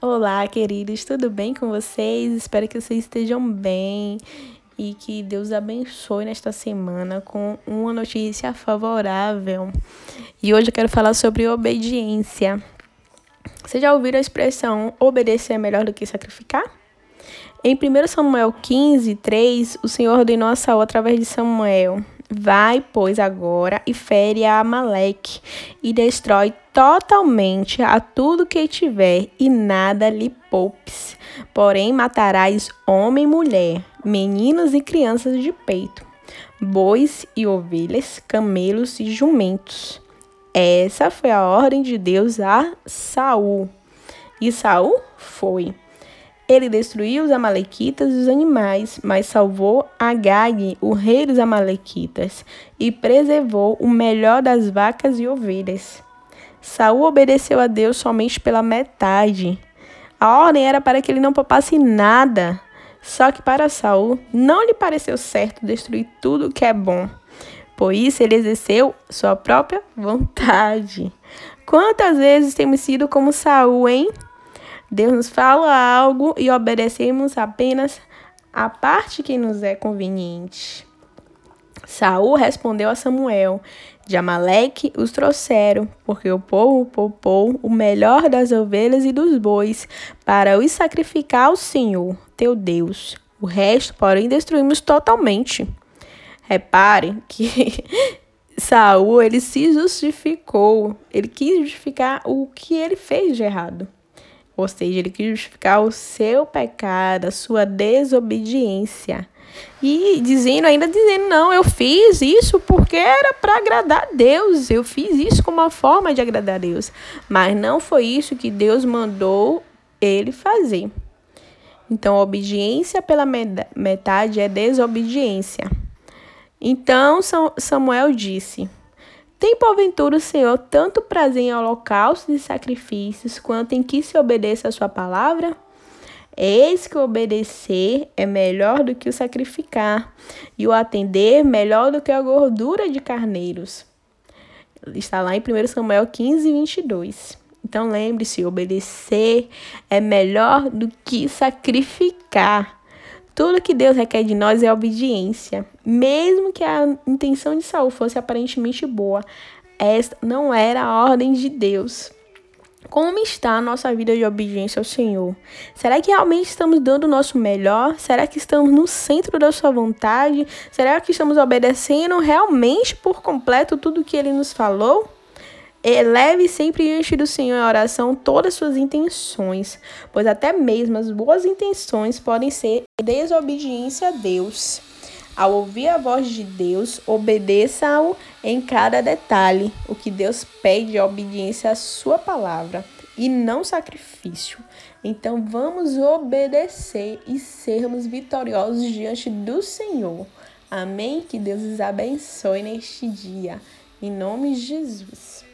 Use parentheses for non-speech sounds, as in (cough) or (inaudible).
Olá, queridos, tudo bem com vocês? Espero que vocês estejam bem e que Deus abençoe nesta semana com uma notícia favorável. E hoje eu quero falar sobre obediência. Você já ouviram a expressão obedecer é melhor do que sacrificar? Em 1 Samuel 15, 3, o Senhor ordenou a Saul através de Samuel Vai, pois, agora e fere a Amaleque e destrói totalmente a tudo que tiver e nada lhe poupes. Porém, matarás homem e mulher, meninos e crianças de peito, bois e ovelhas, camelos e jumentos. Essa foi a ordem de Deus a Saul. E Saul foi. Ele destruiu os amalequitas e os animais, mas salvou Agag, o rei dos amalequitas, e preservou o melhor das vacas e ovelhas. Saul obedeceu a Deus somente pela metade. A ordem era para que ele não poupasse nada. Só que para Saul não lhe pareceu certo destruir tudo o que é bom. Por isso ele exerceu sua própria vontade. Quantas vezes temos sido como Saul, hein? Deus nos fala algo e obedecemos apenas a parte que nos é conveniente. Saul respondeu a Samuel: De Amaleque os trouxeram, porque o povo poupou o melhor das ovelhas e dos bois, para os sacrificar ao Senhor, teu Deus. O resto, porém, destruímos totalmente. Reparem que (laughs) Saul ele se justificou, ele quis justificar o que ele fez de errado. Ou seja, ele quis justificar o seu pecado, a sua desobediência. E dizendo, ainda dizendo, não, eu fiz isso porque era para agradar a Deus. Eu fiz isso como uma forma de agradar a Deus. Mas não foi isso que Deus mandou ele fazer. Então, obediência pela metade é desobediência. Então, Samuel disse: tem porventura o Senhor tanto prazer em holocaustos e sacrifícios, quanto em que se obedeça a sua palavra? Eis que obedecer é melhor do que o sacrificar, e o atender melhor do que a gordura de carneiros. Está lá em 1 Samuel 15, 22. Então lembre-se: obedecer é melhor do que sacrificar. Tudo que Deus requer de nós é obediência. Mesmo que a intenção de Saul fosse aparentemente boa, esta não era a ordem de Deus. Como está a nossa vida de obediência ao Senhor? Será que realmente estamos dando o nosso melhor? Será que estamos no centro da sua vontade? Será que estamos obedecendo realmente por completo tudo o que ele nos falou? Eleve sempre diante do Senhor em oração todas as suas intenções, pois até mesmo as boas intenções podem ser desobediência a Deus. Ao ouvir a voz de Deus, obedeça-o em cada detalhe. O que Deus pede é obediência à sua palavra e não sacrifício. Então vamos obedecer e sermos vitoriosos diante do Senhor. Amém? Que Deus os abençoe neste dia. Em nome de Jesus.